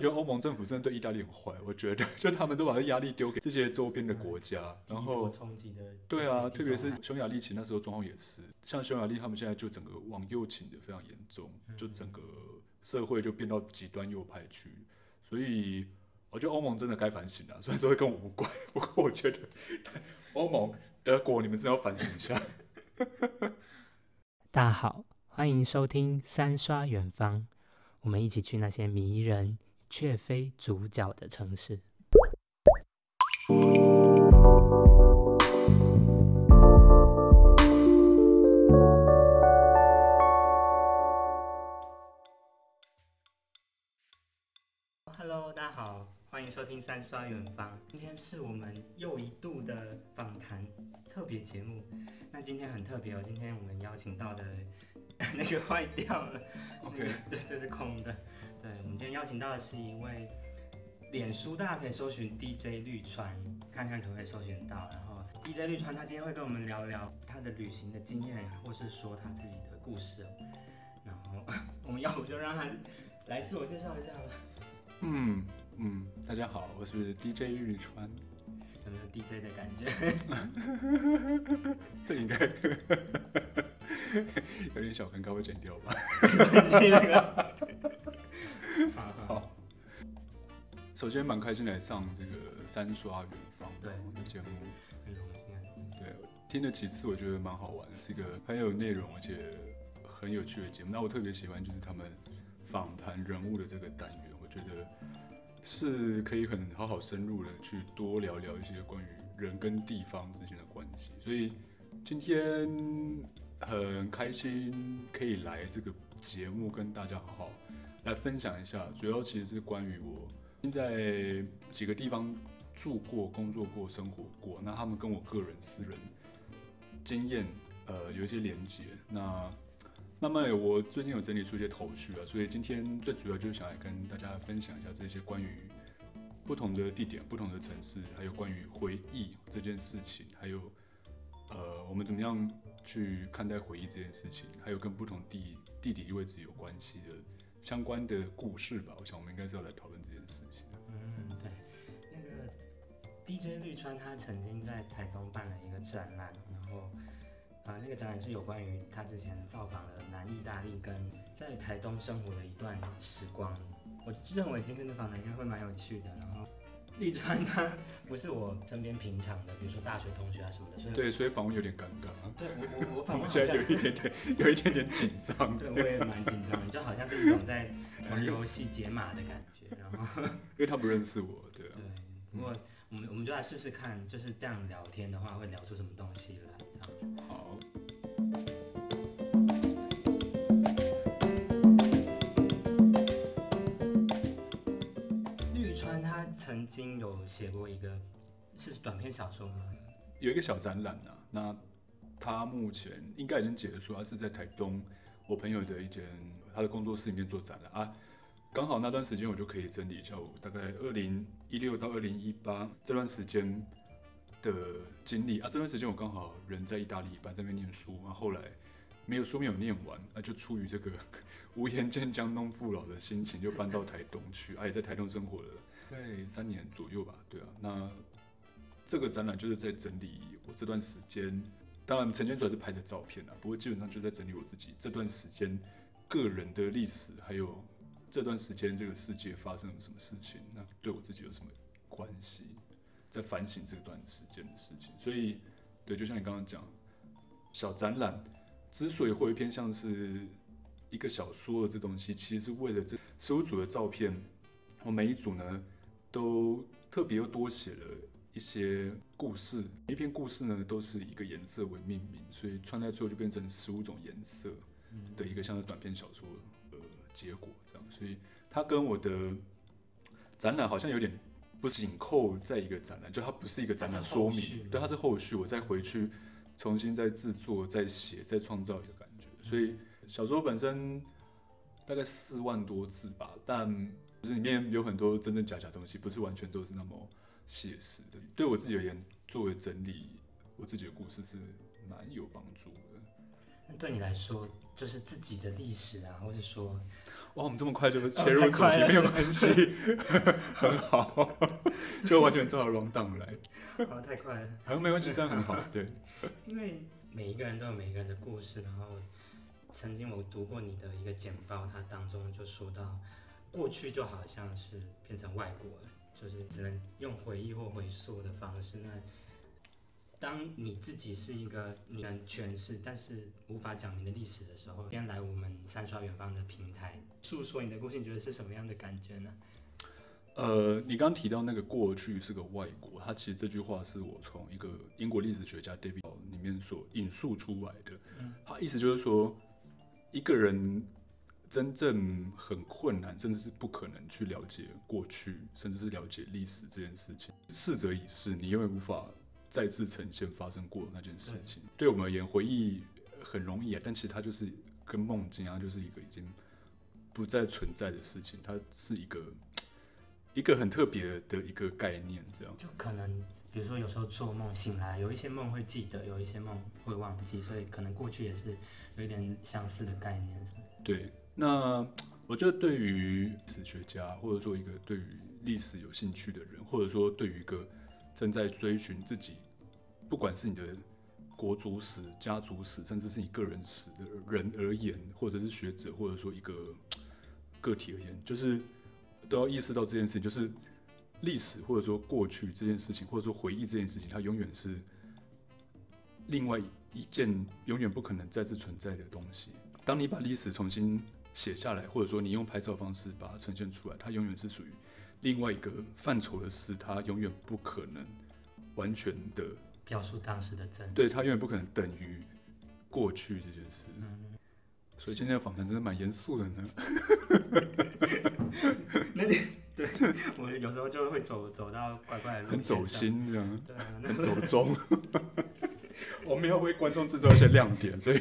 我觉得欧盟政府真的对意大利很坏，我觉得 就他们都把这压力丢给这些周边的国家，然后冲击的对啊，特别是匈牙利，其实那时候状况也是，像匈牙利他们现在就整个往右倾的非常严重，就整个社会就变到极端右派去，所以我觉得欧盟真的该反省了，虽然说会跟我无关，不过我觉得 欧盟、德国，你们真的要反省一下。大家好，欢迎收听三刷远方，我们一起去那些迷人却非主角的城市。Hello，大家好，欢迎收听三刷远方。今天是我们又一度的访谈特别节目。那今天很特别哦，今天我们邀请到的 那个坏掉了，OK，对，这是空的。对，我们今天邀请到的是一位脸书，大家可以搜寻 DJ 绿川，看看可不可以搜寻到。然后 DJ 绿川他今天会跟我们聊聊他的旅行的经验，或是说他自己的故事。然后我们要不就让他来自我介绍一下吧。嗯嗯，大家好，我是 DJ 绿川。有没有 DJ 的感觉？这应该 有点小尴尬，会剪掉吧？首先蛮开心来上这个三刷远方对的节目，很荣幸啊。对，听了几次，我觉得蛮好玩，是一个很有内容而且很有趣的节目。那我特别喜欢就是他们访谈人物的这个单元，我觉得。是可以很好好深入的去多聊聊一些关于人跟地方之间的关系，所以今天很开心可以来这个节目跟大家好好来分享一下，主要其实是关于我在几个地方住过、工作过、生活过，那他们跟我个人私人经验呃有一些连接，那。那么我最近有整理出一些头绪啊，所以今天最主要就是想来跟大家分享一下这些关于不同的地点、不同的城市，还有关于回忆这件事情，还有呃我们怎么样去看待回忆这件事情，还有跟不同地地理位置有关系的相关的故事吧。我想我们应该是要来讨论这件事情。嗯，对，那个 DJ 绿川他曾经在台东办了一个展览，然后。啊，那个展览是有关于他之前造访了南意大利跟在台东生活的一段时光。我认为今天的访谈应该会蛮有趣的。然后，立川他不是我身边平常的，比如说大学同学啊什么的，所以对，所以访问有点尴尬。对我我我 访问现在有一点点 有一点点紧张。对，我也蛮紧张的，就好像是一种在玩游戏解码的感觉。然后，因为他不认识我，对啊。对，不过我们我们就来试试看，就是这样聊天的话会聊出什么东西来，这样子。好。曾经有写过一个是短篇小说吗？有一个小展览啊，那他目前应该已经结束，他是在台东我朋友的一间他的工作室里面做展览啊。刚好那段时间我就可以整理一下，我大概二零一六到二零一八这段时间的经历啊。这段时间我刚好人在意大利，在那边念书，然后后来没有书没有念完，啊，就出于这个 无颜见江东父老的心情，就搬到台东去，啊，也在台东生活了概三年左右吧。对啊，那这个展览就是在整理我这段时间，当然呈现出来是拍的照片啊，不过基本上就在整理我自己这段时间个人的历史，还有。这段时间，这个世界发生了什么事情？那对我自己有什么关系？在反省这段时间的事情。所以，对，就像你刚刚讲，小展览之所以会偏向是一个小说的这东西，其实是为了这十五组的照片，我每一组呢都特别又多写了一些故事，每一篇故事呢都是一个颜色为命名，所以串在最后就变成十五种颜色的一个像是短篇小说呃。结果这样，所以它跟我的展览好像有点不紧扣在一个展览，就它不是一个展览说明，对，它是后续，我再回去重新再制作、再写、再创造一个感觉。所以小说本身大概四万多字吧，但就是里面有很多真真假假东西，不是完全都是那么写实的。对我自己而言，作为整理我自己的故事是蛮有帮助的。那对你来说，就是自己的历史啊，或者说。哇，我们这么快就切入主题，没有关系，很好，就完全照 round down 来，好，太快了。好像没关系，这样很好，对，因为每一个人都有每一个人的故事，然后曾经我读过你的一个简报，它当中就说到，过去就好像是变成外国了，就是只能用回忆或回溯的方式。那当你自己是一个你能诠释但是无法讲明的历史的时候，先来我们三刷远方的平台诉说你的故事，你觉得是什么样的感觉呢？呃，你刚刚提到那个过去是个外国，他其实这句话是我从一个英国历史学家 David 里面所引述出来的。他意思就是说，一个人真正很困难，甚至是不可能去了解过去，甚至是了解历史这件事情。逝者已逝，你永远无法再次呈现发生过的那件事情。对我们而言，回忆很容易啊，但其实它就是跟梦境啊，就是一个已经不再存在的事情，它是一个。一个很特别的一个概念，这样就可能，比如说有时候做梦醒来，有一些梦会记得，有一些梦会忘记，所以可能过去也是有一点相似的概念，是吗？对。那我觉得对于史学家，或者说一个对于历史有兴趣的人，或者说对于一个正在追寻自己，不管是你的国族史、家族史，甚至是你个人史的人而言，或者是学者，或者说一个个体而言，就是。都要意识到这件事情，就是历史或者说过去这件事情，或者说回忆这件事情，它永远是另外一件永远不可能再次存在的东西。当你把历史重新写下来，或者说你用拍照方式把它呈现出来，它永远是属于另外一个范畴的事，它永远不可能完全的表述当时的真实。对，它永远不可能等于过去这件事。所以今天的访谈真的蛮严肃的呢。那你对我有时候就会走走到怪怪的路很走心这样，对啊，很走中。我们要为观众制造一些亮点，所以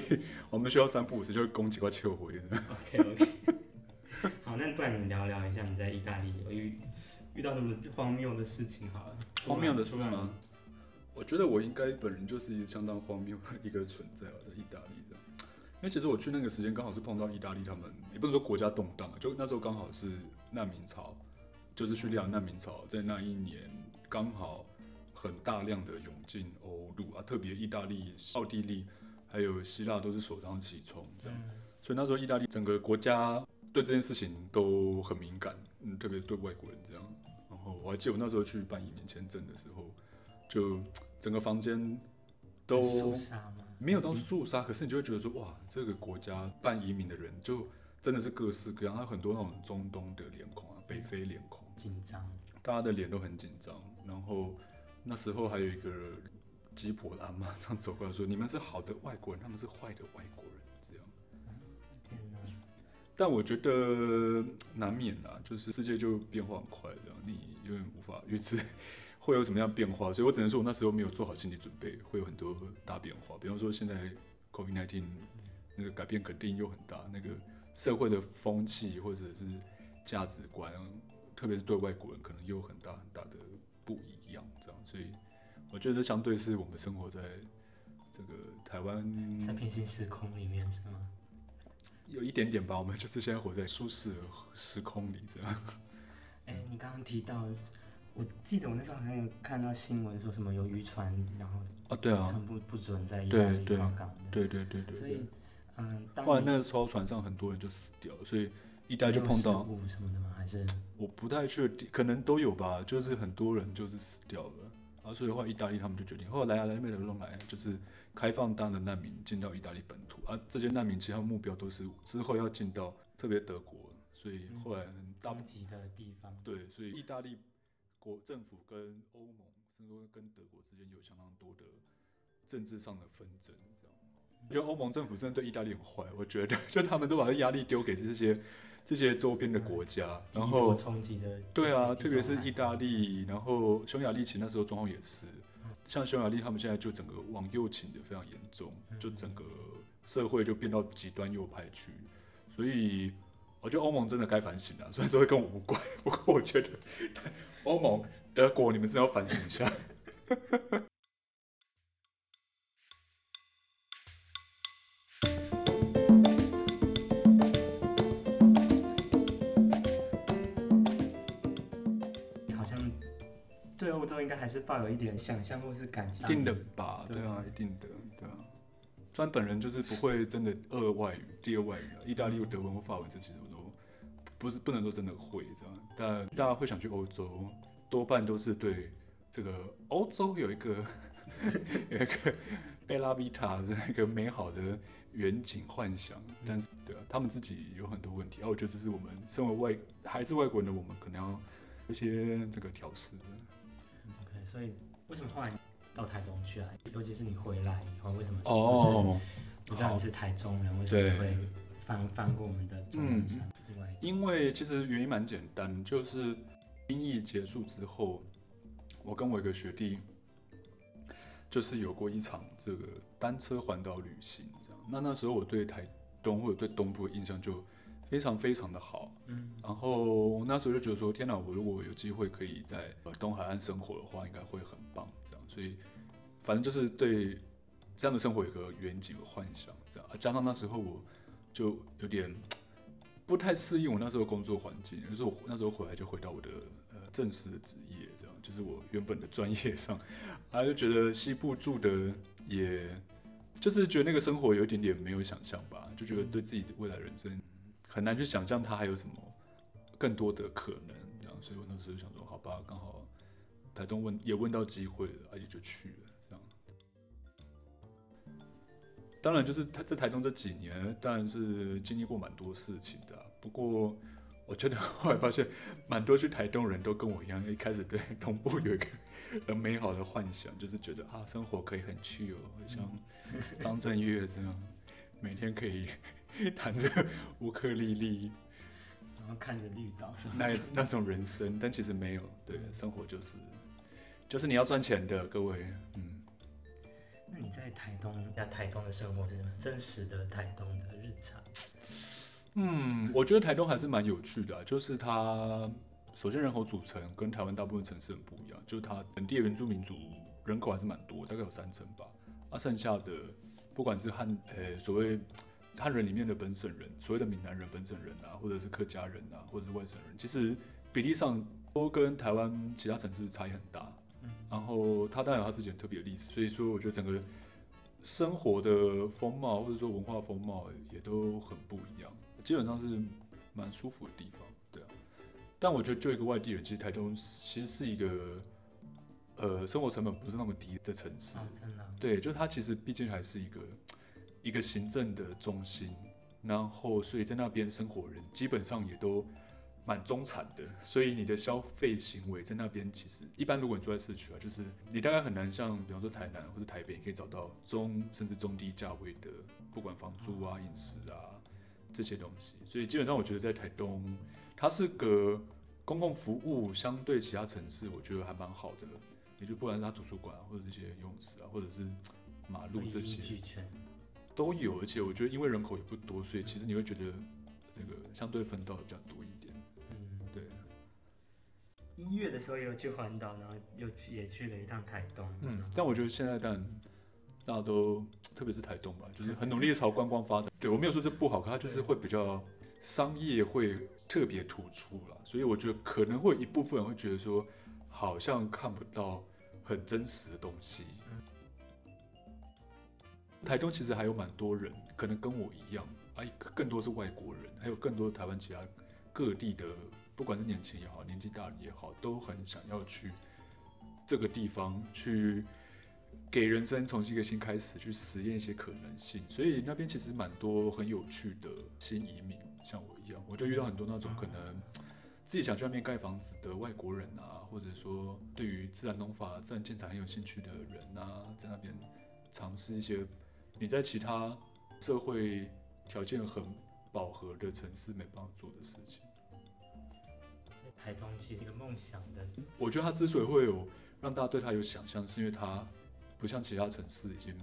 我们需要三不五时就会攻击块秋回的。OK。好，那不然你聊聊一下你在意大利有遇遇到什么荒谬的事情好了。荒谬的事吗？我觉得我应该本人就是相当荒谬的一个存在啊，在意大利这样。因为其实我去那个时间刚好是碰到意大利他们，也不能说国家动荡，就那时候刚好是难民潮，就是叙利亚难民潮，在那一年刚好很大量的涌进欧陆啊，特别意大利、奥地利还有希腊都是首当其冲这样，所以那时候意大利整个国家对这件事情都很敏感，嗯，特别对外国人这样。然后我还记得我那时候去办移民签证的时候，就整个房间都没有到肃杀，可是你就会觉得说，哇，这个国家办移民的人就真的是各式各样，还有很多那种中东的脸孔啊，北非脸孔，紧张，大家的脸都很紧张。然后那时候还有一个鸡婆阿妈这样走过来说：“你们是好的外国人，他们是坏的外国人。”但我觉得难免啊，就是世界就变化很快，这样你永远无法预知。会有什么样变化？所以我只能说，我那时候没有做好心理准备，会有很多大变化。比方说，现在 COVID-19 那个改变肯定又很大，那个社会的风气或者是价值观，特别是对外国人，可能又有很大很大的不一样。这样，所以我觉得相对是我们生活在这个台湾在平行时空里面，是吗？有一点点吧，我们就是现在活在舒适的时空里，这样。哎，你刚刚提到。我记得我那时候好像有看到新闻说什么有渔船，然后啊对啊，不不准在意大利靠港对对对对。所以嗯，后来那个时候船上很多人就死掉了，所以一代就碰到什么的吗？还是我不太确定，可能都有吧。就是很多人就是死掉了，啊，所以的话，意大利他们就决定，后来啊来没有弄来，就是开放大的难民进到意大利本土，啊，这些难民其他目标都是之后要进到特别德国，所以后来很大级的地方。对，所以意大利。国政府跟欧盟，甚至说跟德国之间有相当多的政治上的纷争，这样。我觉得欧盟政府真的对意大利很坏，我觉得，就他们都把这压力丢给这些这些周边的国家，然后冲击的。对啊，特别是意大利，然后匈牙利，其实那时候状况也是，像匈牙利他们现在就整个往右倾的非常严重，就整个社会就变到极端右派去，所以我觉得欧盟真的该反省了，虽然说会跟我无关，不过我觉得。欧盟、德国，你们真的要反省一下。是抱有一点想象或是感情。一定的吧？对对啊，一定的，对啊。虽然本人就是不会真的二外语、第二外语啊，意大利、德文或法文这其实我都不是不能说真的会这样，但大家会想去欧洲，多半都是对这个欧洲有一个 有一个贝拉维塔这样一个美好的远景幻想，但是对啊，他们自己有很多问题，啊，我觉得这是我们身为外还是外国人的我们可能要一些这个调试所以为什么后来到台中去啊？尤其是你回来以后，为什么是哦，我知道你是台中人，为什对么会翻翻过我们的中文山？另外，因为其实原因蛮简单，就是兵役结束之后，我跟我一个学弟，就是有过一场这个单车环岛旅行，这样。那那时候我对台东或者对东部的印象就非常非常的好，嗯，然后我那时候就觉得说，天哪，我如果有机会可以在呃东海岸生活的话，应该会很棒，这样。所以反正就是对这样的生活有个远景和幻想，这样。啊，加上那时候我就有点不太适应我那时候工作环境，就是我那时候回来就回到我的呃正式的职业，这样，就是我原本的专业上，啊，就觉得西部住的也。就是觉得那个生活有一点点没有想象吧，就觉得对自己的未来人生很难去想象他还有什么更多的可能，这样，所以我那时候就想说，好吧，刚好台东问也问到机会了，而且就去了，这样。当然，就是他在台东这几年，当然是经历过蛮多事情的啊、不过，我觉得 后来发现，蛮多去台东人都跟我一样，一开始对东部有一个很美好的幻想，就是觉得啊，生活可以很 chill，像张震岳这样，每天可以 弹着乌克丽丽，然后看着绿岛，那一那种人生，但其实没有，对，生活就是就是你要赚钱的，各位，嗯。那你在台东，在台东的生活是什么？真实的台东的日常？嗯，我觉得台东还是蛮有趣的啊、就是它首先人口组成跟台湾大部分城市很不一样，就是它本地的原住民族人口还是蛮多，大概有三成吧。啊，剩下的不管是汉呃所谓汉人里面的本省人，所谓的闽南人本省人啊，或者是客家人啊，或者是外省人，其实比例上都跟台湾其他城市差异很大。嗯然后它当然有它自己很特别的历史，所以说我觉得整个生活的风貌或者说文化风貌也都很不一样，基本上是蛮舒服的地方，对啊。但我觉得就一个外地人，其实台东其实是一个呃生活成本不是那么低的城市，哦，真的啊、对，就它其实毕竟还是一个一个行政的中心，然后所以在那边生活人基本上也都蛮中产的，所以你的消费行为在那边其实一般，如果你住在市区啊，就是你大概很难像比方说台南或者台北，你可以找到中甚至中低价位的，不管房租啊、饮食啊这些东西，所以基本上我觉得在台东，它是个公共服务相对其他城市，我觉得还蛮好的。也就不然它图书馆，或者这些游泳池啊，或者是马路这些。都有，而且我觉得因为人口也不多，所以其实你会觉得这个相对分到的比较多一点。嗯，对，一月的时候也有去环岛，然后又去也去了一趟台东。嗯，但我觉得现在但大家都，特别是台东吧，就是很努力的朝观光发展。对我没有说这不好，可它就是会比较商业会特别突出了，所以我觉得可能会有一部分人会觉得说，好像看不到很真实的东西。台中其实还有蛮多人，可能跟我一样，啊，更多是外国人，还有更多台湾其他各地的，不管是年轻也好，年纪大的也好，都很想要去这个地方去给人生重新一个新开始，去实验一些可能性。所以那边其实蛮多很有趣的新移民，像我一样，我就遇到很多那种可能自己想去那边盖房子的外国人啊，或者说对于自然农法、自然建材很有兴趣的人啊，在那边尝试一些你在其他社会条件很饱和的城市没办法做的事情。在台东其实一个梦想的，我觉得它之所以会有让大家对它有想象，是因为它不像其他城市已经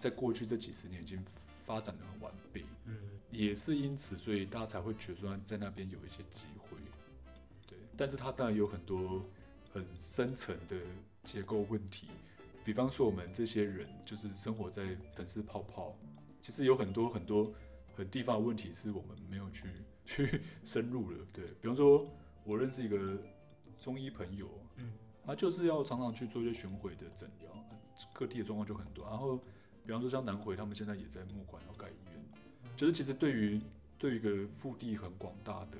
在过去这几十年已经发展的很完备，嗯，也是因此，所以大家才会觉得说在那边有一些机会。对，但是它当然有很多很深层的结构问题，比方说我们这些人就是生活在城市泡泡，其实有很多很多很地方的问题是我们没有去 去深入的。对，比方说我认识一个中医朋友，嗯，他就是要常常去做一些巡回的诊疗，各地的状况就很多。然后，比方说像南回，他们现在也在募款要盖医院，就是其实对于对于一个腹地很广大的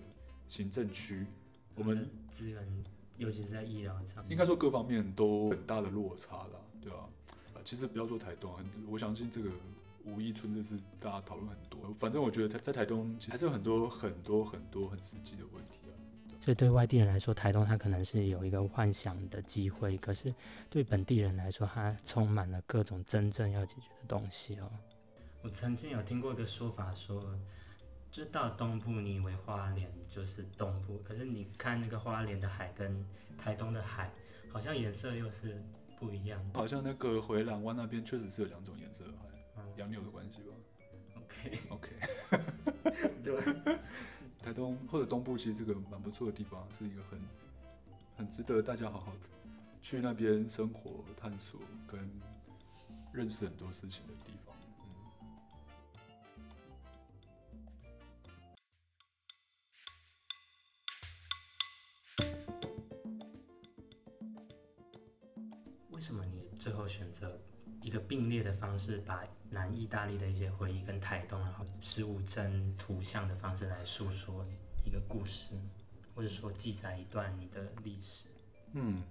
行政区，我们资源，尤其是在医疗上，应该说各方面都很大的落差了，对吧？啊，其实不要说台东，很我相信这个五一村这是大家讨论很多。反正我觉得在台东其实还是有很多很多很多很实际的问题啊。所以对外地人来说，台东它可能是有一个幻想的机会，可是对本地人来说，它充满了各种真正要解决的东西哦。我曾经有听过一个说法，说就到东部，你以为花莲就是东部，可是你看那个花莲的海跟台东的海，好像颜色又是不一样。好像那个回蓝湾那边确实是有两种颜色的海，洋流的关系吧？OK OK，对。台东或者东部其实这个蛮不错的地方，是一个很很值得大家好好去那边生活、探索跟认识很多事情的地什么你最后选择一个并列的方式把？南意大利的一些回忆跟台东，然后十五帧图像的方式来诉说一个故事，或者说记载一段你的历史。嗯，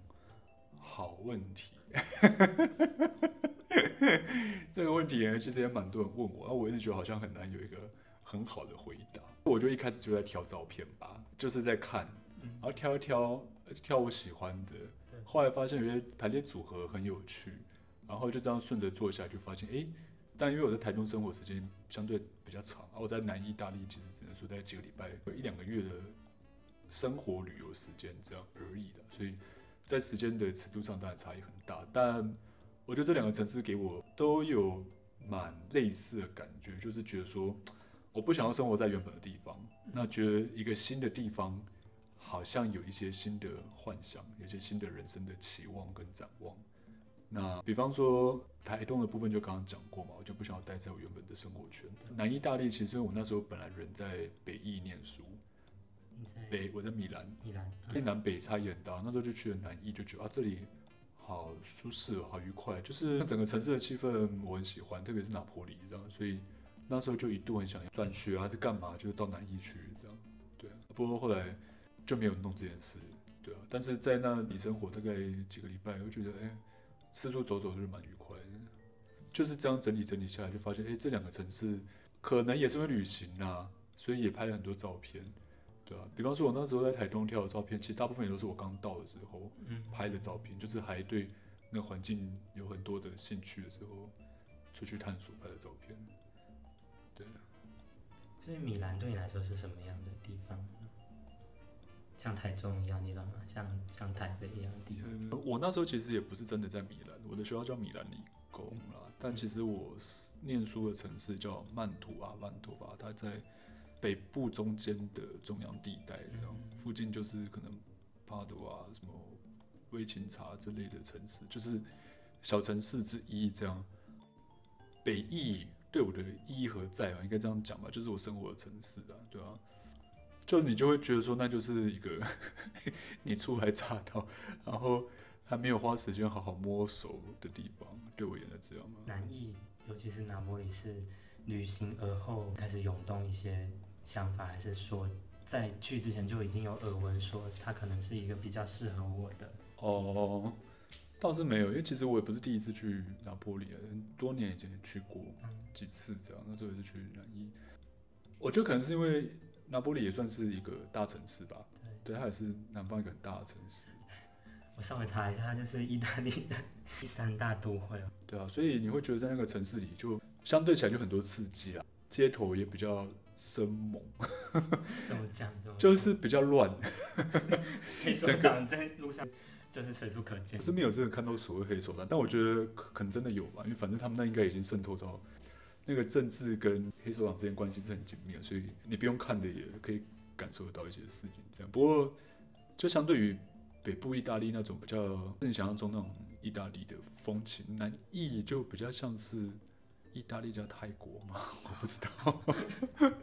好问题。这个问题呢，其实也蛮多人问我，啊我一直觉得好像很难有一个很好的回答。我就一开始就在挑照片吧，就是在看，然后挑一挑，挑我喜欢的。后来发现有些排列组合很有趣，然后就这样顺着做下来，就发现哎。但因为我在台中生活时间相对比较长，而我在南意大利其实只能说在几个礼拜、有一两个月的生活旅游时间这样而已的，所以在时间的尺度上当然差异很大。但我觉得这两个城市给我都有蛮类似的感觉，就是觉得说我不想要生活在原本的地方，那觉得一个新的地方好像有一些新的幻想，有些新的人生的期望跟展望。那比方说台东的部分就刚刚讲过嘛，我就不想要待在我原本的生活圈。南意大利其实我那时候本来人在北意念书，北我在米兰，米兰，南北差异很大。那时候就去了南意，就觉得啊这里好舒适，好愉快，就是整个城市的气氛我很喜欢，特别是拿坡里这样，所以那时候就一度很想要转学还是干嘛，就是到南意去这样。对，不过后来就没有弄这件事，对啊。但是在那里生活大概几个礼拜，我觉得哎。四处走走就是蛮愉快的，就是这样整理整理下来，就发现，哎，这两个城市可能也是会旅行呐，所以也拍了很多照片，对啊，比方说，我那时候在台东跳的照片，其实大部分也都是我刚到的时候拍的照片，就是还对那环境有很多的兴趣的时候，出去探索拍的照片。对。所以米兰对你来说是什么样的地方？像台中一样地方吗？像像台北一样的地方？我那时候其实也不是真的在米兰，我的学校叫米兰理工啦。但其实我念书的城市叫曼图阿万托法，它在北部中间的中央地带，这样附近就是可能帕多啊、什么威琴察之类的城市，就是小城市之一。这样北翼对我的意义何在啊？应该这样讲吧，就是我生活的城市啊，对啊。就你就会觉得说，那就是一个 你初来乍到，然后还没有花时间好好摸熟的地方，对我也是这样吗？南意，尤其是拿玻里，是旅行而后开始涌动一些想法，还是说在去之前就已经有耳闻说它可能是一个比较适合我的？哦，倒是没有，因为其实我也不是第一次去拿玻里，很多年以前也去过几次，这样那时候也是去南艺。我觉得可能是因为。拿波里也算是一个大城市吧，对，它也是南方一个很大的城市。我稍微查一下，它就是意大利的第三大都会哦。对啊，所以你会觉得在那个城市里，就相对起来就很多刺激啊，街头也比较生猛。怎么讲？就是比较乱。黑手党在路上就是随处可见。我是没有真的看到所谓黑手党，但我觉得可能真的有吧，因为反正他们那应该已经渗透到。那个政治跟黑手党之间关系是很紧密的，所以你不用看的也可以感受得到一些事情。这样，不过就相对于北部意大利那种比较你想象中那种意大利的风情，南意就比较像是意大利加泰国嘛，我不知道，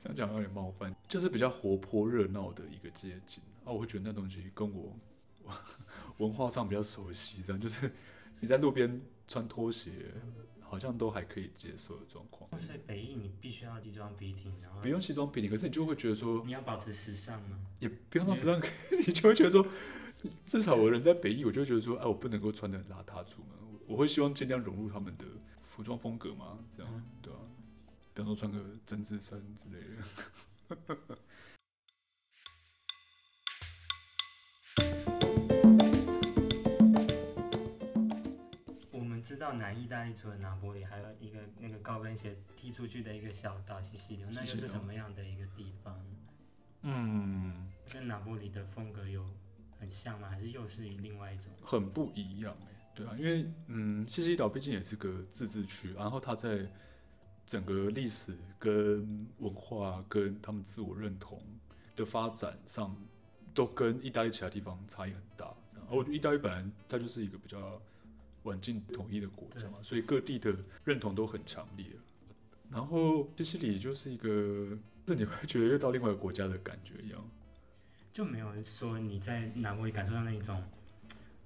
这样讲有点冒犯，就是比较活泼热闹的一个街景啊，我会觉得那东西跟我文化上比较熟悉，这样就是你在路边穿拖鞋，好像都还可以接受的状况。所以北艺你必须要西装笔挺，然后不用西装笔挺，可是你就会觉得说，你要保持时尚吗？也不用到时尚，你就会觉得说，至少我人在北艺，我就会觉得说，哎，我不能够穿的邋遢出门，我我会希望尽量融入他们的服装风格嘛，这样对啊，比方说穿个针织衫之类的。知道南意大利除了拿波里，还有一个那个高跟鞋踢出去的一个小岛西西流，那又是什么样的一个地方？嗯，跟拿波里的风格有很像吗？还是又是另外一种？很不一样哎、对啊，因为嗯，西西里岛毕竟也是个自治区，然后它在整个历史跟文化跟他们自我认同的发展上，都跟意大利其他地方差异很大。这样，而我觉得意大利本来它就是一个比较晚近统一的国家嘛，所以各地的认同都很强烈。然后西西里就是一个，这你会觉得又到另外一个国家的感觉一样。就没有说你在拿波里感受到那一种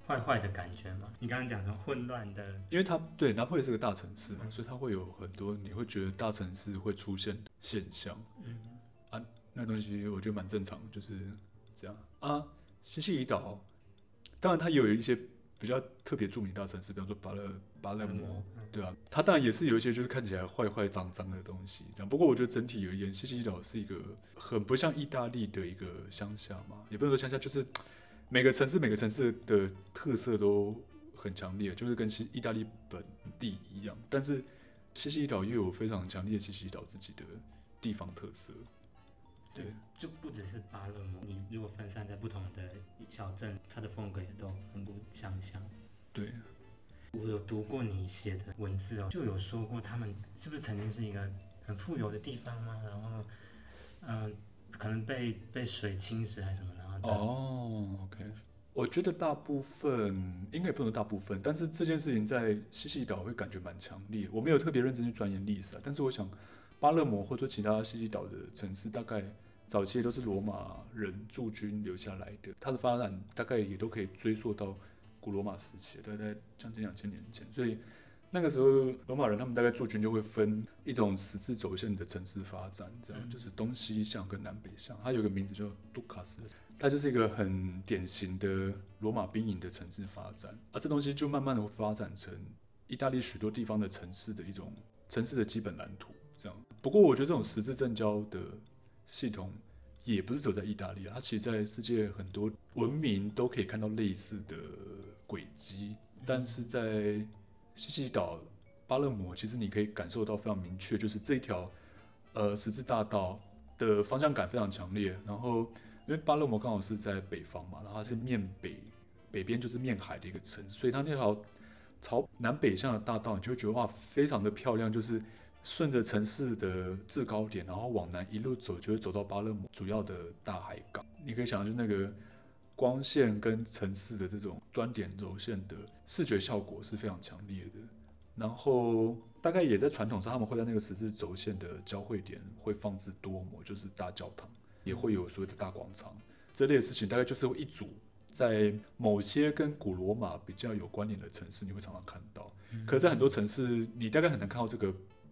坏坏的感觉吗？你刚刚讲的混乱的，因为它对拿破仑是个大城市嘛，嗯所以它会有很多你会觉得大城市会出现现象，嗯啊，那东西我觉得蛮正常，就是这样啊。西西里岛，当然它也有一些比较特别著名大城市，比方说巴勒巴勒摩，嗯对啊，它当然也是有一些就是看起来坏坏脏脏的东西，这样。不过我觉得整体而言，西西里岛是一个很不像意大利的一个乡下嘛，也不能说乡下，就是每个城市每个城市的特色都很强烈，就是跟西意大利本地一样。但是西西里岛又有非常强烈西西里岛自己的地方特色。对，就不只是巴勒莫，你如果分散在不同的小镇，它的风格也都很不相像。对，我有读过你写的文字哦，就有说过他们是不是曾经是一个很富有的地方吗？然后，嗯、可能被被水侵蚀还是什么，然后哦，OK，我觉得大部分应该也不能大部分，但是这件事情在西西里岛会感觉蛮强烈。我没有特别认真去钻研历史啊，但是我想巴勒摩或者其他西西岛的城市，大概早期都是罗马人驻军留下来的，它的发展大概也都可以追溯到古罗马时期，大概将近两千年前，所以。那个时候，罗马人他们大概驻军就会分一种十字轴线的城市发展，这样嗯就是东西向跟南北向。它有个名字叫杜卡斯它就是一个很典型的罗马兵营的城市发展，而这东西就慢慢的发展成意大利许多地方的城市的一种城市的基本蓝图。不过我觉得这种十字正交的系统也不是只有在意大利啊，它其实在世界很多文明都可以看到类似的轨迹，但是在西西里岛、巴勒摩，其实你可以感受到非常明确，就是这一条呃十字大道的方向感非常强烈，然后。因为巴勒摩刚好是在北方嘛，然后它是面北，北边就是面海的一个城市，所以它那条朝南北向的大道，你就会觉得哇，非常的漂亮，就是顺着城市的制高点，然后往南一路走，就会走到巴勒姆主要的大海港。你可以想象，就那个光线跟城市的这种端点轴线的视觉效果是非常强烈的。然后大概也在传统上，他们会在那个十字轴线的交汇点会放置多摩，就是大教堂。也会有所谓的大广场这类的事情，大概就是会一组在某些跟古罗马比较有关联的城市，你会常常看到。可是在很多城市，你大概很难看到这个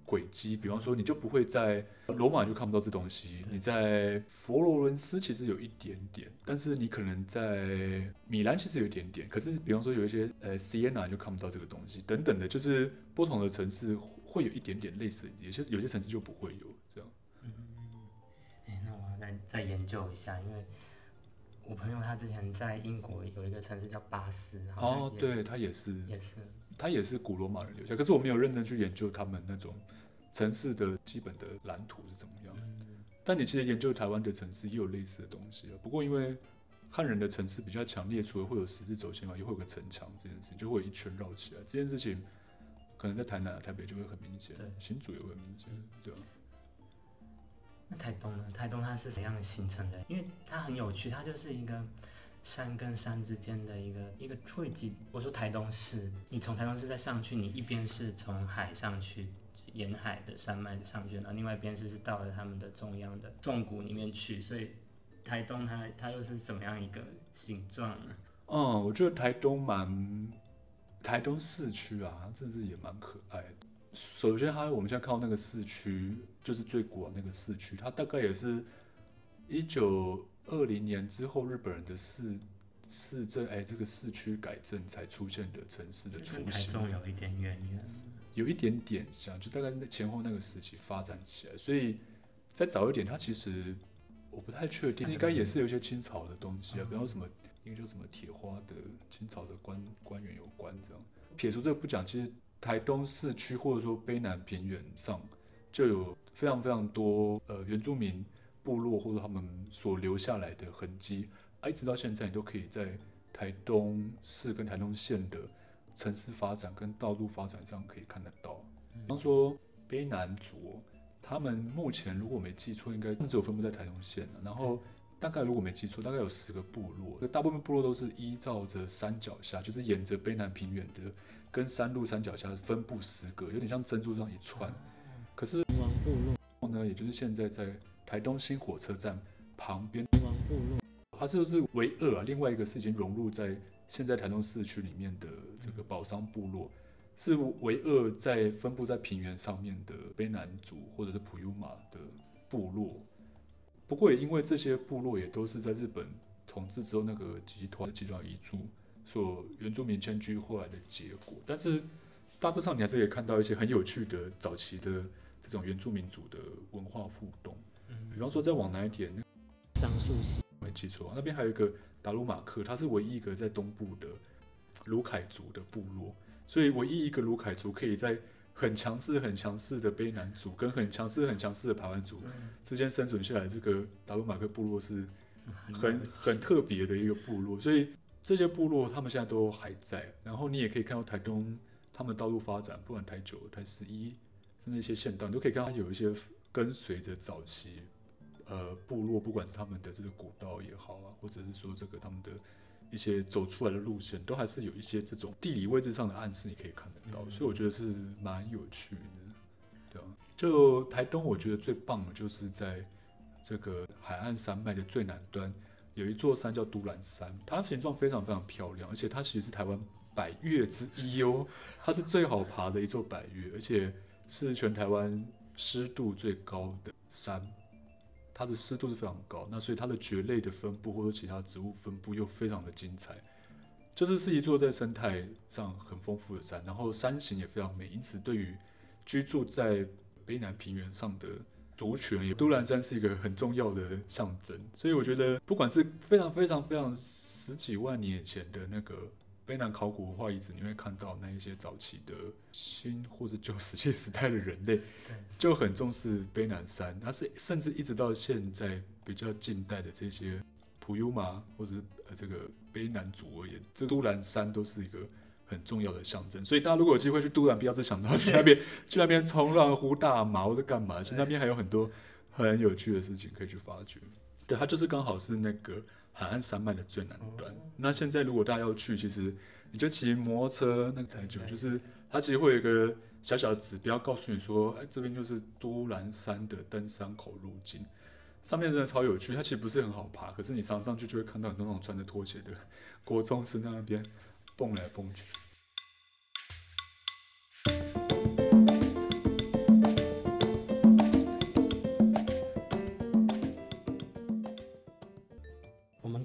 轨迹。比方说，你就不会在罗马就看不到这东西，你在佛罗伦斯其实有一点点，但是你可能在米兰其实有一点点。可是，比方说有一些呃 Siena 就看不到这个东西，等等的，就是不同的城市会有一点点类似，有些有些城市就不会有这样。嗯哎，那我要再再研究一下，因为我朋友他之前在英国有一个城市叫巴斯，哦，对，他也是。也是，它也是古罗马人留下，可是我没有认真去研究他们那种城市的基本的蓝图是怎么样。嗯，但你其实研究台湾的城市也有类似的东西啊。不过因为汉人的城市比较强烈，除了会有十字轴线外，也会有个城墙这件事情，就会一圈绕起来。这件事情可能在台南、啊、台北就会很明显对，新竹也会很明显，对啊。那台东呢？台东它是怎样形成的？因为它很有趣，它就是一个山跟山之间的一个一个汇集。我说台东市，你从台东市再上去，你一边是从海上去沿海的山脉上去，然后另外一边是是到了他们的中央的纵谷里面去，所以台东它它又是怎么样一个形状呢？嗯，我觉得台东蛮，台东市区啊，真的是也蛮可爱的。首先，它我们现在看到那个市区，就是最古老那个市区，它大概也是一九二零年之后日本人的市市政，哎，这个市区改正才出现的城市的雏形。中有一点渊源。有一点点像，就大概那前后那个时期发展起来，所以再早一点，它其实我不太确定，应该也是有一些清朝的东西啊，比方说什么，应该叫什么铁花的清朝的官官员有关这样。撇除这个不讲，其实台东市区或者说卑南平原上就有非常非常多呃原住民部落或者他们所留下来的痕迹，啊，一直到现在你都可以在台东市跟台东县的城市发展跟道路发展上可以看得到。比方说卑南族，他们目前如果没记错，应该只有分布在台东县了。然后大概如果没记错，大概有十个部落，大部分部落都是依照着山脚下，就是沿着卑南平原的跟山路山脚下分布十个，有点像珍珠这样一串。可是王部落，呢，也就是现在在台东新火车站旁边，它是不是唯二啊？另外一个是已经融入在现在台东市区里面的这个宝山部落，是唯二在分布在平原上面的卑南族或者是普悠玛的部落。不过也因为这些部落也都是在日本统治之后那个集团集团遗族所原住民迁居后来的结果。但是大致上你还是可以看到一些很有趣的早期的这种原住民族的文化互动。嗯比方说再往南一点，那桑树溪，没记错，那边还有一个达鲁马克，它是唯一一个在东部的卢凯族的部落，所以唯一一个卢凯族可以在很强势、很强势的卑南族跟很强势、很强势的排湾族之间生存下来，这个达鲁马克部落是很很特别的一个部落，所以这些部落他们现在都还在。然后你也可以看到台东他们道路发展，不管台九、台十一，甚至一些县道，你都可以看到有一些跟随着早期呃部落，不管是他们的这个古道也好啊，或者是说这个他们的一些走出来的路线，都还是有一些这种地理位置上的暗示，你可以看得到。所以我觉得是蛮有趣的，对啊。就台东，我觉得最棒的就是在这个海岸山脉的最南端，有一座山叫都兰山，它形状非常非常漂亮，而且它其实是台湾百岳之一哦，它是最好爬的一座百岳，而且是全台湾湿度最高的山。它的湿度是非常高，那所以它的蕨类的分布或者其他植物分布又非常的精彩，就是是一座在生态上很丰富的山，然后山形也非常美，因此对于居住在卑南平原上的族群，也都兰山是一个很重要的象征。所以我觉得，不管是非常非常非常十几万年前的那个卑南考古文化遗址，你会看到那一些早期的新或者旧石器时代的人类，就很重视卑南山。它是甚至一直到现在比较近代的这些普悠玛或者是呃这个卑南族而言，这都兰山都是一个很重要的象征。所以大家如果有机会去都兰，不要只想到去那边 去那边冲浪、呼大麻或者干嘛？其实那边还有很多很有趣的事情可以去发掘。对，它就是刚好是那个海岸山脉的最南端。那现在如果大家要去，其实你就骑摩托车那个台九，就是它其实会有一个小小的指标告诉你说，哎，这边就是都兰山的登山口路径。上面真的超有趣，它其实不是很好爬，可是你常上去就会看到很多那种穿着拖鞋的国中生在那边蹦来蹦去。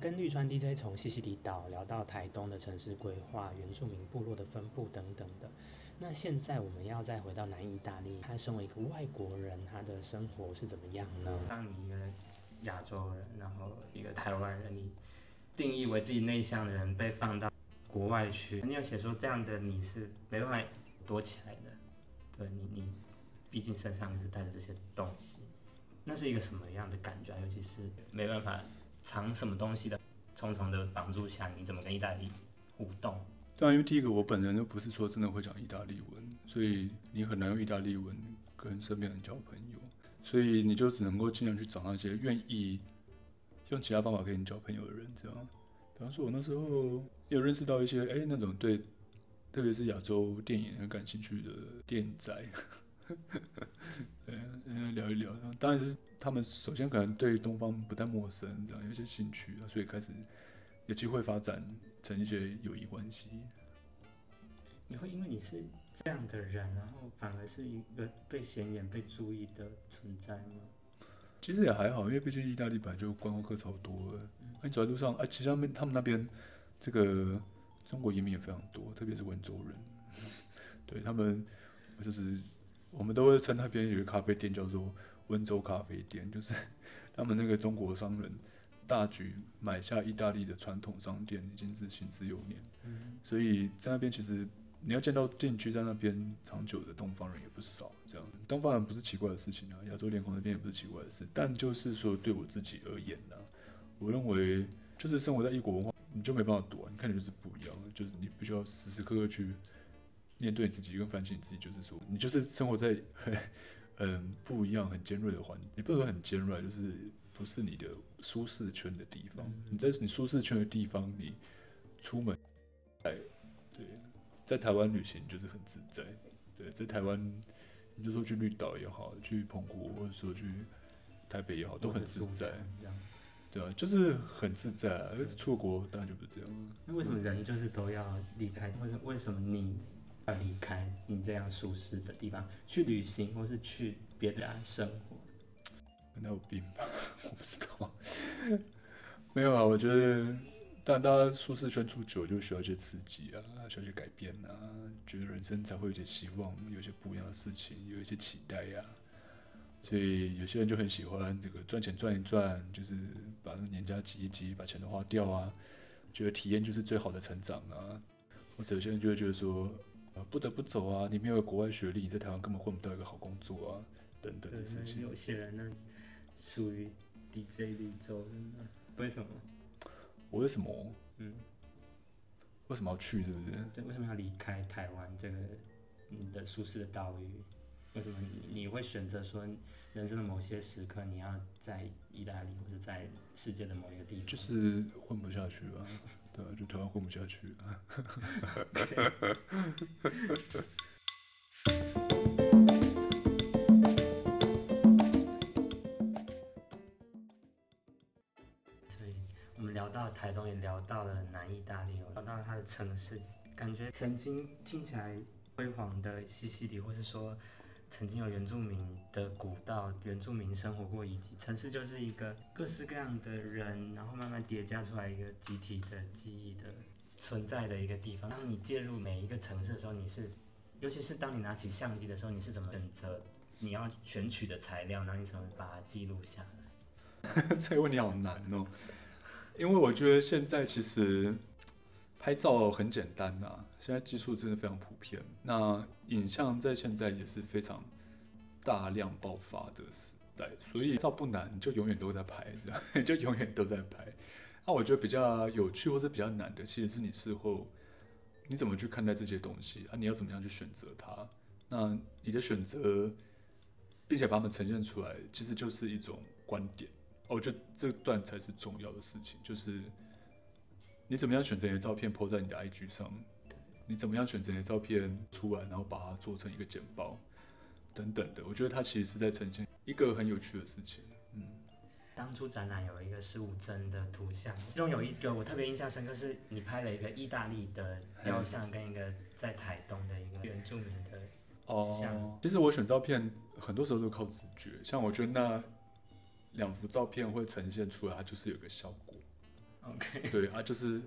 跟绿川 DJ 从西西里岛聊到台东的城市规划、原住民部落的分布等等的。那现在我们要再回到南意大利，他身为一个外国人，他的生活是怎么样呢？当你一个亚洲人，然后一个台湾人，你定义为自己内向的人被放到国外去，你有写说这样的你是没办法躲起来的。对你，你毕竟身上是带着这些东西，那是一个什么样的感觉？尤其是没办法藏什么东西的重重的绑住下，你怎么跟意大利互动？当然，因为第一个我本人就不是说真的会讲意大利文，所以你很难用意大利文跟身边人交朋友，所以你就只能够尽量去找那些愿意用其他方法跟你交朋友的人。这样，比方说，我那时候有认识到一些哎、那种对，特别是亚洲电影很感兴趣的电仔宅，对，嗯，聊一聊。当然是他们首先可能对东方不太陌生，这样有一些兴趣啊，所以开始有机会发展成一些友谊关系。你会因为你是这样的人，然后反而是一个被显眼、被注意的存在吗？其实也还好，因为毕竟意大利本来就观光客超多的。那你走在路上，哎、其实他们他们那边这个中国移民也非常多，特别是温州人。对他们，就是我们都会称那边有个咖啡店叫做温州咖啡店，就是他们那个中国商人大举买下意大利的传统商店，已经是行之有年。嗯，所以在那边其实你要见到定居在那边长久的东方人也不少。这样，东方人不是奇怪的事情啊，亚洲脸孔那边也不是奇怪的事。但就是说，对我自己而言呢、我认为就是生活在异国文化，你就没办法躲、啊，你看你就是不一样，就是你必须要时时刻刻去面对你自己，跟反省你自己。就是说，你就是生活在很嗯不一样、很尖锐的环境，你不能说很尖锐，就是不是你的舒适圈的地方。你在你舒适圈的地方，你出门，哎，对，在台湾旅行就是很自在。对，在台湾，你就说去绿岛也好，去澎湖或者说去台北也好，都很自在。对啊，就是很自在、啊。而出国当然就不是这样。那为什么人就是都要离开？为什么为什么你要离开你这样舒适的地方，去旅行或是去别的生活？那有病吧？我不知道。没有啊，我觉得，但大家舒适圈住久，就需要一些刺激啊，需要一些改变啊，觉得人生才会有些希望，有一些不一样的事情，有一些期待呀、所以有些人就很喜欢这个赚钱赚一赚，就是把那年假挤一挤，把钱都花掉啊，觉得体验就是最好的成长啊。或者有些人就会觉得说，呃，不得不走啊，你没有国外学历，你在台湾根本混不到一个好工作啊，等等的事情。有些人呢，属于 DJ 绿洲为什么？我为什么嗯，为什么要去？是不是？对，为什么要离开台湾这个你的舒适的岛屿？为什么你你会选择说人生的某些时刻你要在意大利或者在世界的某一个地方？就是混不下去吧，对啊，就台湾混不下去啊。所以我们聊到台东，也聊到了南意大利，聊到了它的城市，感觉曾经听起来辉煌的西西里，或是说曾经有原住民的古道，原住民生活过遗迹，城市就是一个各式各样的人，然后慢慢叠加出来一个集体的记忆的存在的一个地方。当你介入每一个城市的时候，你是，尤其是当你拿起相机的时候，你是怎么选择你要选取的材料，然后你怎么把它记录下来？这个问题好难哦，因为我觉得现在其实拍照很简单呐、现在技术真的非常普遍。那影像在现在也是非常大量爆发的时代，所以照不难，就永远都在拍，这样 就永远都在拍。那我觉得比较有趣或是比较难的，其实是你事后你怎么去看待这些东西啊？你要怎么样去选择它？那你的选择，并且把它们呈现出来，其实就是一种观点。我觉得这段才是重要的事情，就是你怎么样选择你的照片 po 在你的 IG 上，你怎么样选择你的照片出来，然后把它做成一个简报等等的。我觉得它其实是在呈现一个很有趣的事情。嗯，当初展览有一个十五帧的图像，其中有一个我特别印象深刻，是你拍了一个意大利的雕像，跟一个在台东的一个原住民的。像哦，其实我选照片很多时候都靠直觉，像我觉得那两幅照片会呈现出来，它就是有个效果。OK，对啊，就是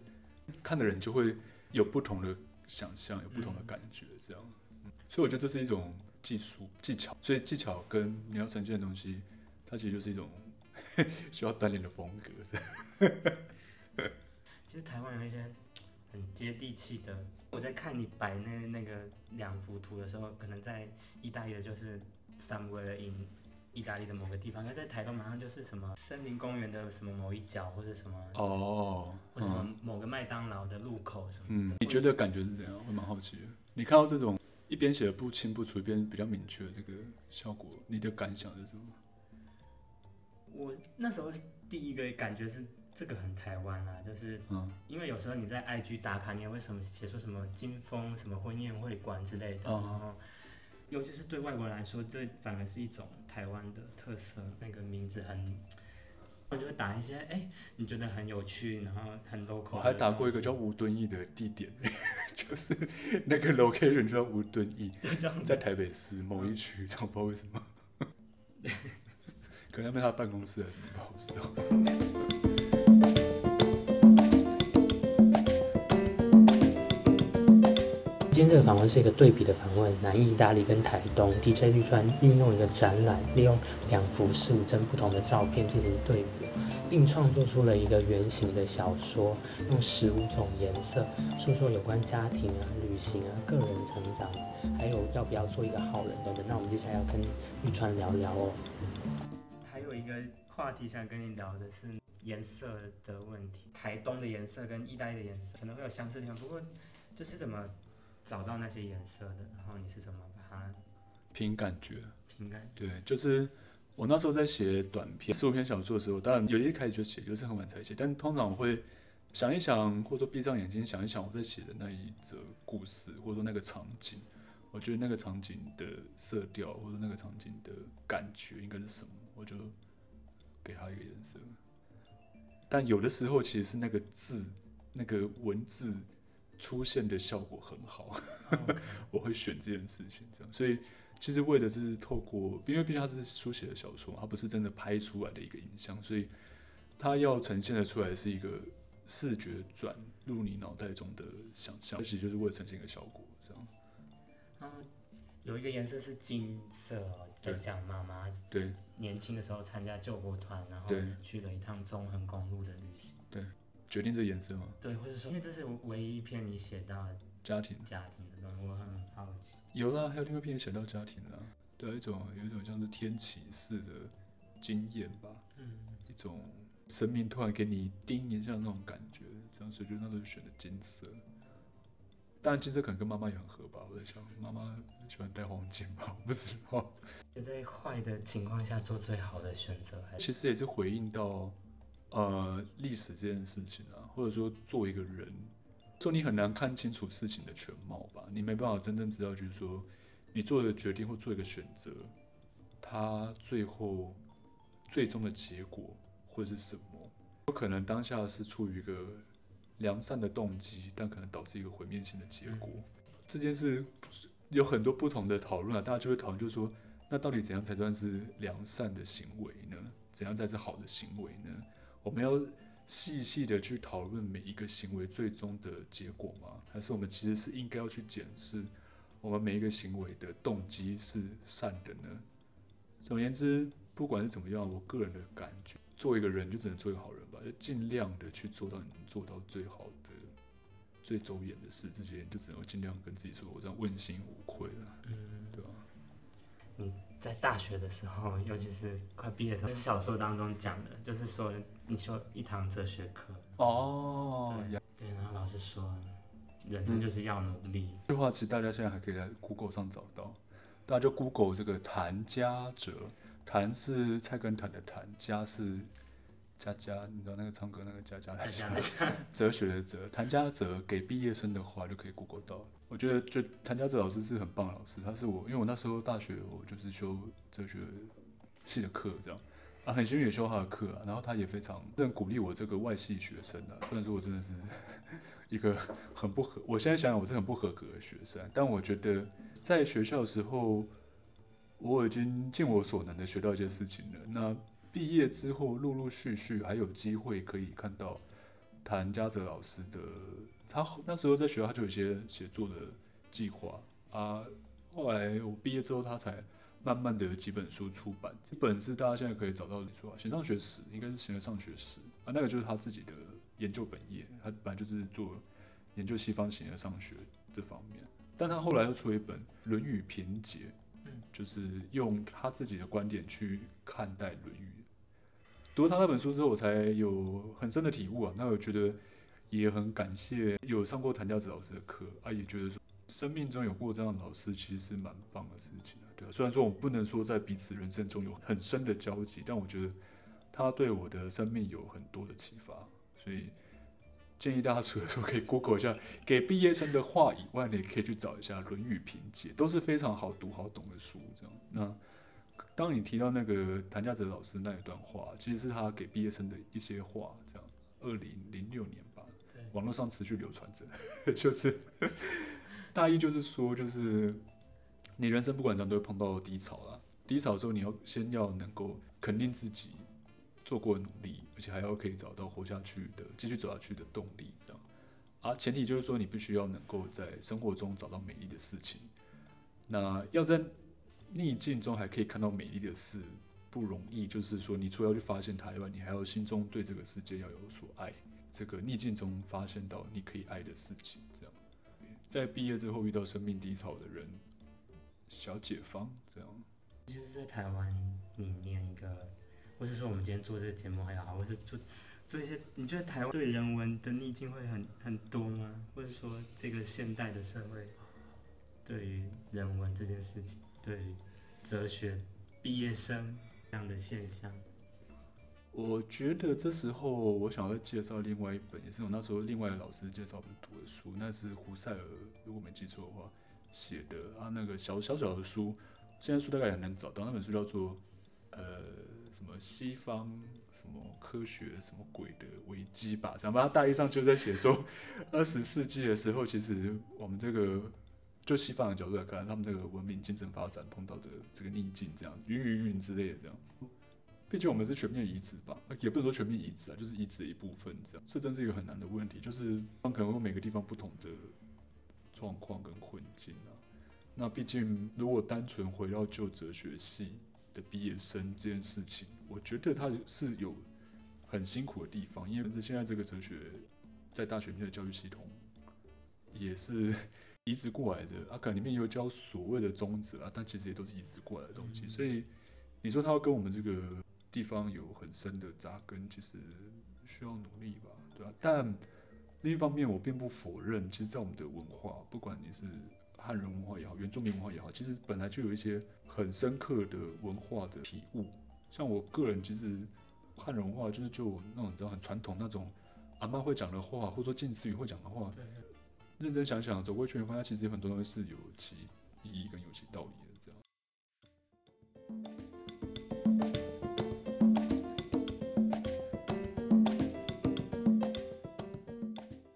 看的人就会有不同的想象，有不同的感觉，这样。嗯所以我觉得这是一种技术技巧，所以技巧跟你要呈现的东西，它其实就是一种 需要锻炼的风格。其实台湾有一些很接地气的。我在看你摆那那个两幅图的时候，可能在意大利的就是 somewhere in 意大利的某个地方，那在台东马上就是什么森林公园的什么某一角，或者什么，哦，或者什嗯么某个麦当劳的路口什么的。嗯，你觉得感觉是怎样？我蛮好奇的。你看到这种一边写的不清不楚，一边比较明确的这个效果，你的感想是什么？我那时候是第一个感觉是这个很台湾啦，就是嗯，因为有时候你在 IG 打卡，你也会什么写出什么金峰什么婚宴会馆之类的，哦然后尤其是对外国人来说，这反而是一种台湾的特色，那个名字很我就会打一些哎、你觉得很有趣，然后很 local。我还打过一个叫吴敦义的地点，就是那个 location 就叫吴敦义，在台北市某一区，不知道为什么。可能那边他办公室还是什么不知道。今天这个访问是一个对比的访问，南意大利跟台东，DJ 绿川运用一个展览，利用两幅十五帧不同的照片进行对比，并创作出了一个圆形的小说，用十五种颜色诉说有关家庭啊、旅行啊、个人成长，还有要不要做一个好人等等。那我们接下来要跟绿川聊聊哦。还有一个话题想跟你聊的是颜色的问题，台东的颜色跟意大利的颜色可能会有相似的地方，不过就是怎么找到那些颜色的，然后你是怎么把它凭感觉，凭感？对，就是我那时候在写短篇、十五篇小说的时候，当然有一开始就写，有是很晚才写，但通常我会想一想，或者说闭上眼睛想一想我在写的那一则故事，或者说那个场景，我觉得那个场景的色调，或者那个场景的感觉应该是什么，我就给它一个颜色。但有的时候其实是那个字、那个文字出现的效果很好，我会选这件事情这样，所以。其实为的是透过，因为毕竟它是书写的小说嘛，它不是真的拍出来的一个影像，所以它要呈现的出来是一个视觉转入你脑袋中的想象，其实就是为了呈现一个效果，这样。然后有一个颜色是金色哦，在讲妈妈对年轻的时候参加救国团，然后去了一趟中横公路的旅行。决定这颜色吗？对，或者说，因为这是唯一一篇你写到的家庭家庭的东西，我很好奇。有啦，还有另外一篇也写到家庭啦，对啊，一种有一种像是天启式的经验吧，嗯，一种生命突然给你叮一下那种感觉，这样所以就那时候选的金色。当然金色可能跟妈妈也很合吧，我在想妈妈喜欢戴黄金吧，我不知道。就在坏的情况下做最好的选择，其实也是回应到呃历史这件事情啊，或者说作为一个人，说你很难看清楚事情的全貌吧，你没办法真正知道，就是说你做的决定或做一个选择，它最后最终的结果会是什么？有可能当下是出于一个良善的动机，但可能导致一个毁灭性的结果。这件事有很多不同的讨论啊，大家就会讨论，就是说，那到底怎样才算是良善的行为呢？怎样才是好的行为呢？我们要细细的去讨论每一个行为最终的结果吗？还是我们其实是应该要去检视我们每一个行为的动机是善的呢？总而言之，不管是怎么样，我个人的感觉，做一个人就只能做一个好人吧，就尽量的去做到你能做到最好的、最周延的事，自己就只能尽量跟自己说，我这样问心无愧了，嗯，对吧？在大学的时候，尤其是快毕业的时候，是小说当中讲的，就是说你修一堂哲学课，哦。对对，然后老师说，人生就是要努力，这句话其实大家现在还可以在 Google 上找到，大家就 Google 这个谭家哲，谭是菜根谭的谭，家是佳佳，你知道那个唱歌那个佳佳的大佳家，哲学的哲，谭家哲给毕业生的话就可以 Google 到。我觉得就谭家哲老师是很棒的老师，他是我，因为我那时候大学我就是修哲学系的课这样。啊，很幸运也修他的课啊，然后他也非常很鼓励我这个外系学生啊。虽然说我真的是 一个很不合，我现在想想我是很不合格的学生，但我觉得在学校的时候，我已经尽我所能的学到一些事情了。那毕业之后，陆陆续续还有机会可以看到谭家泽老师的，他那时候在学校他就有一些写作的计划啊。后来我毕业之后，他才慢慢的有几本书出版。这本是大家现在可以找到的书啊，形上学史应该是形而上学史啊，那个就是他自己的研究本业，他本来就是做研究西方形而上学这方面。但他后来又出了一本《论语评解》，嗯，就是用他自己的观点去看待《论语》。读了他那本书之后，我才有很深的体悟啊。那我觉得也很感谢有上过谭教子老师的课啊，也觉得说生命中有过这样的老师，其实是蛮棒的事情啊。对啊，虽然说我们不能说在彼此人生中有很深的交集，但我觉得他对我的生命有很多的启发，所以建议大家除了说可以 Google 一下给毕业生的话以外，你也可以去找一下《论语评解》，都是非常好读好懂的书。这样，那当你提到那个谭家泽老师那一段话，其实是他给毕业生的一些话，这样，二零零六年吧，网络上持续流传着，就是 大意就是说，就是你人生不管怎样都会碰到低潮啦，低潮的时候你要先要能够肯定自己做过的努力，而且还要可以找到活下去的、继续走下去的动力，这样。啊，前提就是说你必须要能够在生活中找到美丽的事情，那要在逆境中还可以看到美丽的事不容易，就是说你除了要去发现它以外，你还要心中对这个世界要有所爱。这个逆境中发现到你可以爱的事情，这样，在毕业之后遇到生命低潮的人，小解放，这样。其实，在台湾，你念一个，或是说我们今天做这个节目还好，或是做做一些，你觉得台湾对人文的逆境会很很多吗？或者说这个现代的社会，对于人文这件事情，对哲学毕业生这样的现象，我觉得这时候我想要介绍另外一本，也是我那时候另外的老师介绍我们读的书，那是胡塞尔，如果没记错的话写的啊，那个小小小的书，现在书大概很难找到，那本书叫做呃什么西方什么科学什么鬼的危机吧，这样吧，它大意上就在写说，二十世纪的时候，其实我们这个就西方的角度来看，他们这个文明竞争发展碰到的这个逆境，这样云云云之类的这样。毕竟我们是全面移植吧，也不能说全面移植啊，就是移植一部分这样。这真是一个很难的问题，就是可能会有每个地方不同的状况跟困境啊。那毕竟如果单纯回到旧哲学系的毕业生这件事情，我觉得他是有很辛苦的地方，因为现在这个哲学在大学里面的教育系统也是移植过来的，啊，可能里面有教所谓的宗旨啊，但其实也都是移植过来的东西，所以你说他要跟我们这个地方有很深的扎根，其实需要努力吧，对吧、但另一方面，我并不否认，其实，在我们的文化，不管你是汉人文化也好，原住民文化也好，其实本来就有一些很深刻的文化的体悟。像我个人，其实汉人文化就是就那种你知道很传统那种阿妈会讲的话，或者说近似语会讲的话，对认真想想，走过一圈，发现其实有很多东西是有其意义跟有其道理的，这样。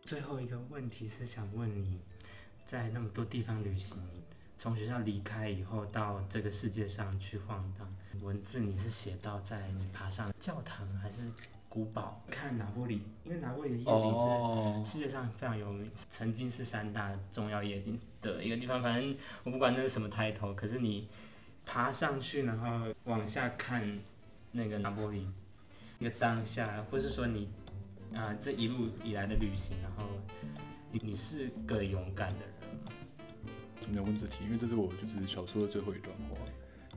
最后一个问题是想问你，在那么多地方旅行，从学校离开以后到这个世界上去晃荡，文字你是写到在你爬上教堂还是古堡看拿波里？因为拿波里的夜景是哦，世界上非常有名，曾经是三大重要夜景的一个地方。反正我不管那是什么抬头，可是你爬上去，然后往下看那个拿波里，那个当下，或是说你啊、这一路以来的旅行，然后你你是个勇敢的人吗？没有问这题，因为这是我就是小说的最后一段话。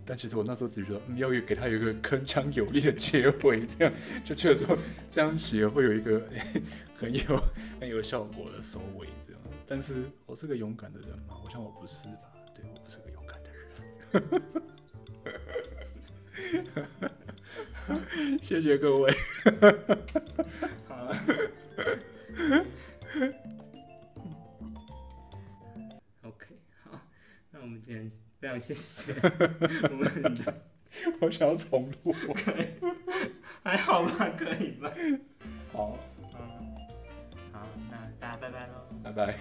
但其实我那时候只是觉得，嗯，要有给他有一个铿锵有力的结尾，这样就觉得说这样写会有一个很有 很有效果的收尾，这样。但是我是个勇敢的人吗？好像我不是吧？对，我不是个勇敢的人。谢谢各位。好 了。OK，好，那我们今天这样，谢谢 我们的。我想要重录，可以？还好吧，可以吧？好，嗯，好，那大家拜拜喽！拜拜。